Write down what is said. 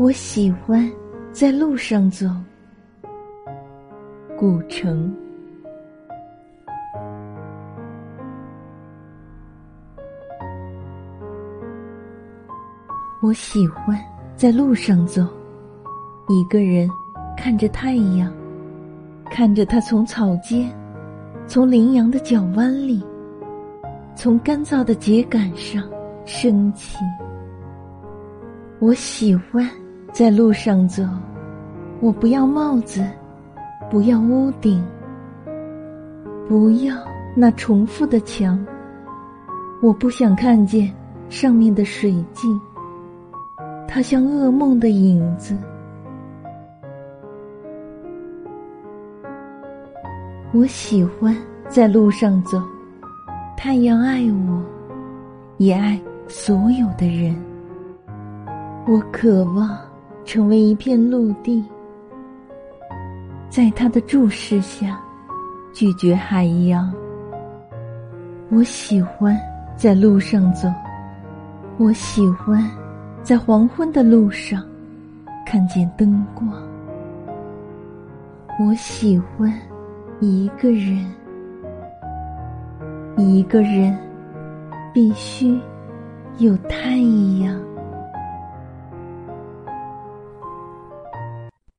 我喜欢在路上走。古城。我喜欢在路上走，一个人看着太阳，看着它从草间，从羚羊的脚弯里，从干燥的秸秆上升起。我喜欢在路上走，我不要帽子，不要屋顶，不要那重复的墙，我不想看见上面的水迹。它像噩梦的影子。我喜欢在路上走，太阳爱我，也爱所有的人。我渴望成为一片陆地，在他的注视下，拒绝海洋。我喜欢在路上走，我喜欢。在黄昏的路上，看见灯光。我喜欢一个人，一个人必须有太阳。